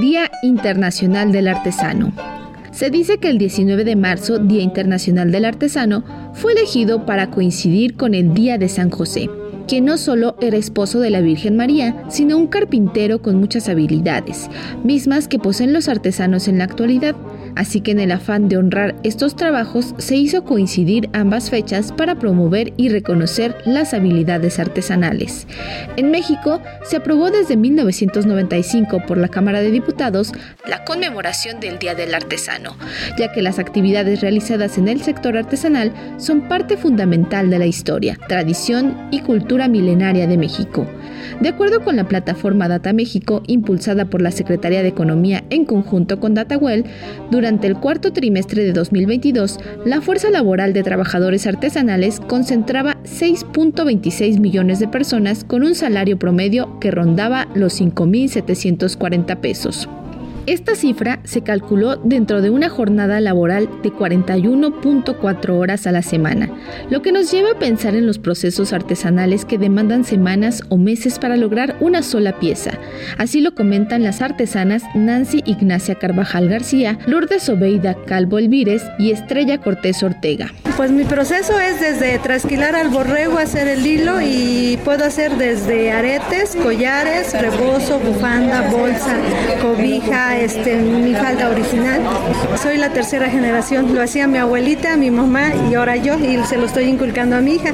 Día Internacional del Artesano. Se dice que el 19 de marzo, Día Internacional del Artesano, fue elegido para coincidir con el Día de San José, quien no solo era esposo de la Virgen María, sino un carpintero con muchas habilidades, mismas que poseen los artesanos en la actualidad. Así que en el afán de honrar estos trabajos se hizo coincidir ambas fechas para promover y reconocer las habilidades artesanales. En México se aprobó desde 1995 por la Cámara de Diputados la conmemoración del Día del Artesano, ya que las actividades realizadas en el sector artesanal son parte fundamental de la historia, tradición y cultura milenaria de México. De acuerdo con la plataforma Data México, impulsada por la Secretaría de Economía en conjunto con DataWell, durante el cuarto trimestre de 2022, la fuerza laboral de trabajadores artesanales concentraba 6.26 millones de personas con un salario promedio que rondaba los 5.740 pesos. Esta cifra se calculó dentro de una jornada laboral de 41.4 horas a la semana, lo que nos lleva a pensar en los procesos artesanales que demandan semanas o meses para lograr una sola pieza. Así lo comentan las artesanas Nancy Ignacia Carvajal García, Lourdes Obeida Calvo Elvírez y Estrella Cortés Ortega. Pues mi proceso es desde trasquilar al borrego, hacer el hilo y puedo hacer desde aretes, collares, rebozo, bufanda, bolsa, cobija, este, mi falda original. Soy la tercera generación, lo hacía mi abuelita, mi mamá y ahora yo y se lo estoy inculcando a mi hija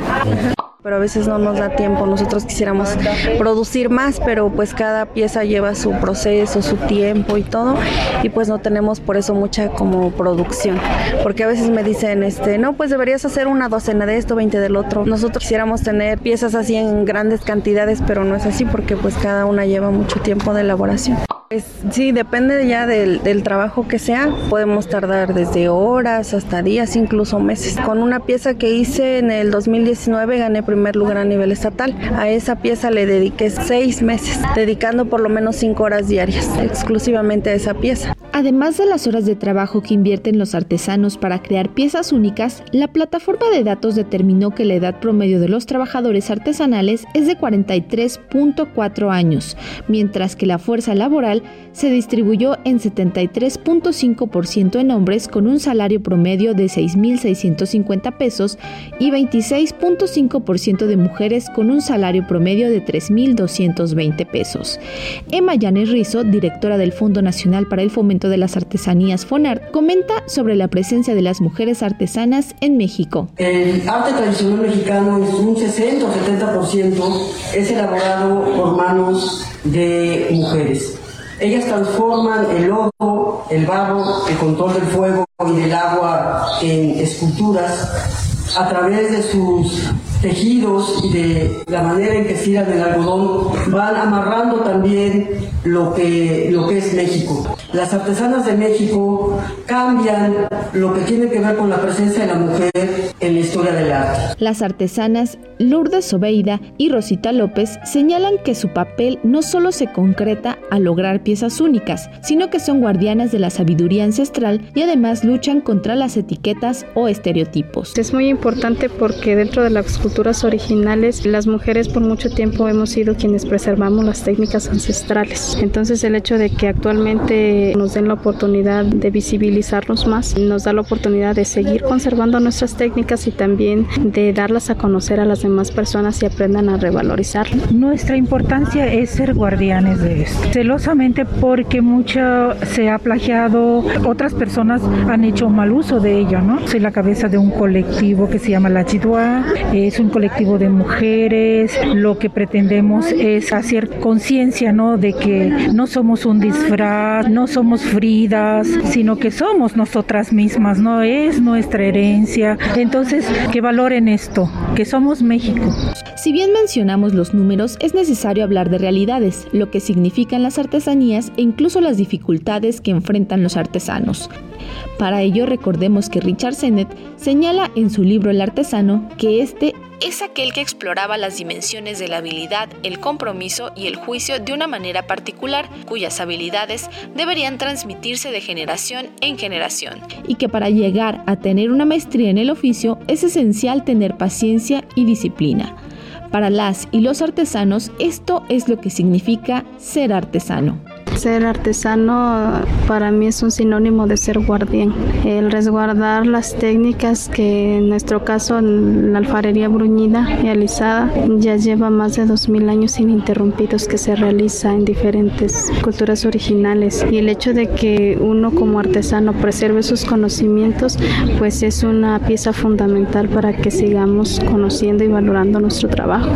pero a veces no nos da tiempo. Nosotros quisiéramos producir más, pero pues cada pieza lleva su proceso, su tiempo y todo, y pues no tenemos por eso mucha como producción, porque a veces me dicen, este, no, pues deberías hacer una docena de esto, 20 del otro. Nosotros quisiéramos tener piezas así en grandes cantidades, pero no es así porque pues cada una lleva mucho tiempo de elaboración. Pues sí, depende ya del, del, trabajo que sea. Podemos tardar desde horas hasta días, incluso meses. Con una pieza que hice en el 2019 gané primer lugar a nivel estatal. A esa pieza le dediqué seis meses, dedicando por lo menos cinco horas diarias exclusivamente a esa pieza. Además de las horas de trabajo que invierten los artesanos para crear piezas únicas, la plataforma de datos determinó que la edad promedio de los trabajadores artesanales es de 43.4 años, mientras que la fuerza laboral se distribuyó en 73.5% en hombres con un salario promedio de 6.650 pesos y 26.5% de mujeres con un salario promedio de 3.220 pesos. Emma Yanes Rizo, directora del Fondo Nacional para el Fomento de las Artesanías FONAR, comenta sobre la presencia de las mujeres artesanas en México. El arte tradicional mexicano es un 60 o 70% es elaborado por manos de mujeres. Ellas transforman el lodo, el barro, el control del fuego y del agua en esculturas a través de sus tejidos y de la manera en que estiran el algodón, van amarrando también lo que, lo que es México. Las artesanas de México cambian lo que tiene que ver con la presencia de la mujer en la historia del arte. Las artesanas Lourdes Sobeida y Rosita López señalan que su papel no solo se concreta a lograr piezas únicas, sino que son guardianas de la sabiduría ancestral y además luchan contra las etiquetas o estereotipos. Es muy importante porque dentro de las culturas originales las mujeres por mucho tiempo hemos sido quienes preservamos las técnicas ancestrales. Entonces el hecho de que actualmente nos den la oportunidad de visibilizarnos más, nos da la oportunidad de seguir conservando nuestras técnicas y también de darlas a conocer a las demás personas y aprendan a revalorizar. Nuestra importancia es ser guardianes de esto, celosamente porque mucho se ha plagiado, otras personas han hecho mal uso de ello, ¿no? Soy la cabeza de un colectivo que se llama La Chidua, es un colectivo de mujeres, lo que pretendemos es hacer conciencia, ¿no? De que no somos un disfraz, no somos fridas, sino que somos nosotras mismas, no es nuestra herencia. Entonces, que valoren esto, que somos México. Si bien mencionamos los números, es necesario hablar de realidades, lo que significan las artesanías e incluso las dificultades que enfrentan los artesanos. Para ello recordemos que Richard Sennett señala en su libro El artesano que este es aquel que exploraba las dimensiones de la habilidad, el compromiso y el juicio de una manera particular, cuyas habilidades deberían transmitirse de generación en generación, y que para llegar a tener una maestría en el oficio es esencial tener paciencia y disciplina. Para las y los artesanos, esto es lo que significa ser artesano Ser artesano para mí es un sinónimo de ser guardián. El resguardar las técnicas que en nuestro caso la alfarería bruñida y alisada ya lleva más de dos mil años ininterrumpidos que se realiza en diferentes culturas originales y el hecho de que uno como artesano preserve sus conocimientos pues es una pieza fundamental para que sigamos conociendo y valorando nuestro trabajo.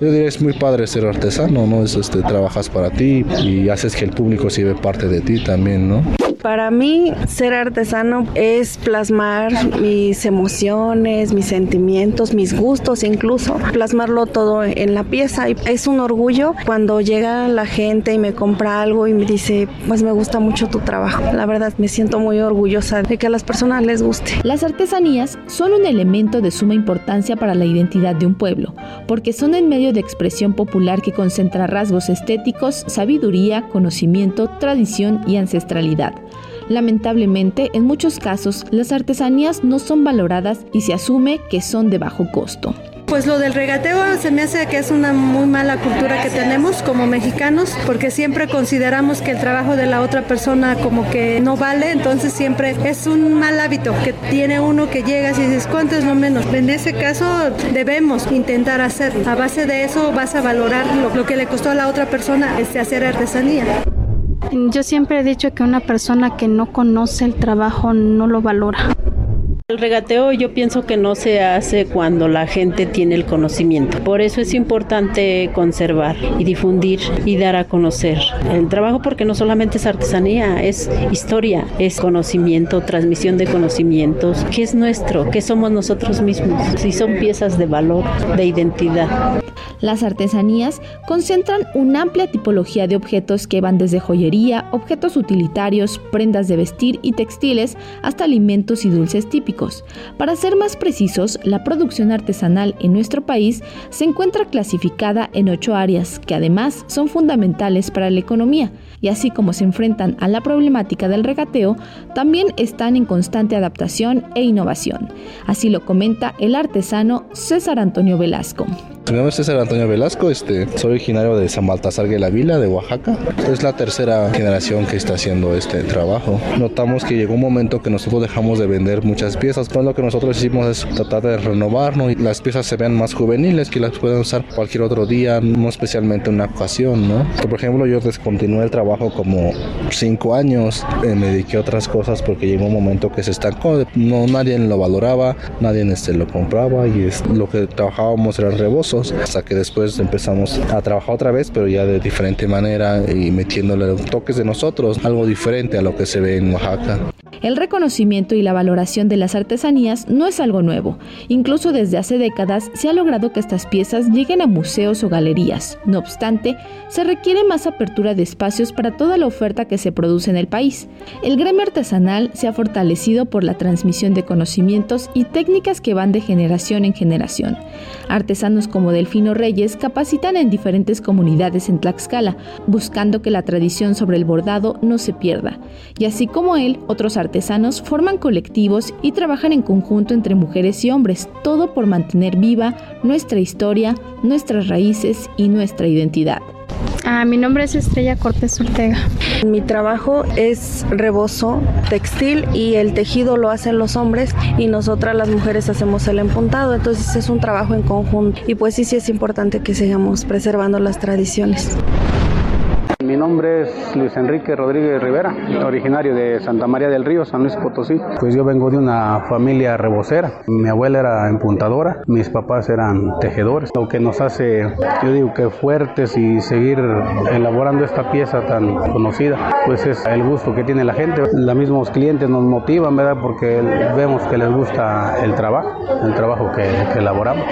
Yo diría es muy padre ser artesano, ¿no? Es este trabajas para ti y haces que el público se ve parte de ti también, ¿no? Para mí, ser artesano es plasmar mis emociones, mis sentimientos, mis gustos, incluso plasmarlo todo en la pieza. Es un orgullo cuando llega la gente y me compra algo y me dice, pues me gusta mucho tu trabajo. La verdad, me siento muy orgullosa de que a las personas les guste. Las artesanías son un elemento de suma importancia para la identidad de un pueblo, porque son el medio de expresión popular que concentra rasgos estéticos, sabiduría, conocimiento, tradición y ancestralidad. Lamentablemente, en muchos casos, las artesanías no son valoradas y se asume que son de bajo costo. Pues lo del regateo se me hace que es una muy mala cultura que tenemos como mexicanos, porque siempre consideramos que el trabajo de la otra persona como que no vale, entonces siempre es un mal hábito que tiene uno que llegas y dices, ¿cuánto es lo menos? En ese caso debemos intentar hacer. A base de eso vas a valorar lo, que le costó a la otra persona este, hacer artesanía. Yo siempre he dicho que una persona que no conoce el trabajo no lo valora. El regateo yo pienso que no se hace cuando la gente tiene el conocimiento. Por eso es importante conservar y difundir y dar a conocer el trabajo porque no solamente es artesanía, es historia, es conocimiento, transmisión de conocimientos, que es nuestro, que somos nosotros mismos y son piezas de valor, de identidad. Las artesanías concentran una amplia tipología de objetos que van desde joyería, objetos utilitarios, prendas de vestir y textiles hasta alimentos y dulces típicos. Para ser más precisos, la producción artesanal en nuestro país se encuentra clasificada en ocho áreas que además son fundamentales para la economía y así como se enfrentan a la problemática del regateo, también están en constante adaptación e innovación. Así lo comenta el artesano César Antonio Velasco. Mi nombre es César Antonio Velasco, este, soy originario de San Baltasar de la Vila, de Oaxaca. Es la tercera generación que está haciendo este trabajo. Notamos que llegó un momento que nosotros dejamos de vender muchas piezas, pues lo que nosotros hicimos es tratar de renovarnos y las piezas se vean más juveniles, que las puedan usar cualquier otro día, no especialmente en una ocasión, ¿no? Por ejemplo, yo descontinué el trabajo como cinco años, eh, me dediqué a otras cosas porque llegó un momento que se estancó, no, nadie lo valoraba, nadie este, lo compraba y es, lo que trabajábamos era hasta que después empezamos a trabajar otra vez, pero ya de diferente manera y metiéndole toques de nosotros, algo diferente a lo que se ve en Oaxaca. El reconocimiento y la valoración de las artesanías no es algo nuevo. Incluso desde hace décadas se ha logrado que estas piezas lleguen a museos o galerías. No obstante, se requiere más apertura de espacios para toda la oferta que se produce en el país. El gremio artesanal se ha fortalecido por la transmisión de conocimientos y técnicas que van de generación en generación. Artesanos como Delfino Reyes capacitan en diferentes comunidades en Tlaxcala, buscando que la tradición sobre el bordado no se pierda. Y así como él, otros artesanos forman colectivos y trabajan en conjunto entre mujeres y hombres, todo por mantener viva nuestra historia, nuestras raíces y nuestra identidad. Ah, mi nombre es Estrella Cortés Ortega. Mi trabajo es rebozo textil y el tejido lo hacen los hombres y nosotras las mujeres hacemos el empuntado. Entonces es un trabajo en conjunto y pues sí, sí es importante que sigamos preservando las tradiciones. Mi nombre es Luis Enrique Rodríguez Rivera, originario de Santa María del Río, San Luis Potosí. Pues yo vengo de una familia rebocera. Mi abuela era empuntadora, mis papás eran tejedores. Lo que nos hace, yo digo que fuertes y seguir elaborando esta pieza tan conocida, pues es el gusto que tiene la gente. Los mismos clientes nos motivan, ¿verdad? Porque vemos que les gusta el trabajo, el trabajo que, que elaboramos.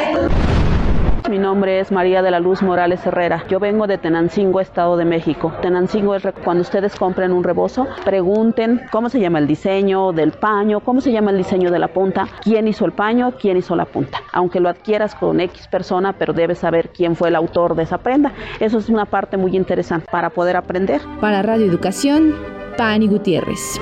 Mi nombre es María de la Luz Morales Herrera. Yo vengo de Tenancingo, Estado de México. Tenancingo es cuando ustedes compren un rebozo, pregunten cómo se llama el diseño del paño, cómo se llama el diseño de la punta, quién hizo el paño, quién hizo la punta. Aunque lo adquieras con X persona, pero debes saber quién fue el autor de esa prenda. Eso es una parte muy interesante para poder aprender. Para Radio Educación, Pani Gutiérrez.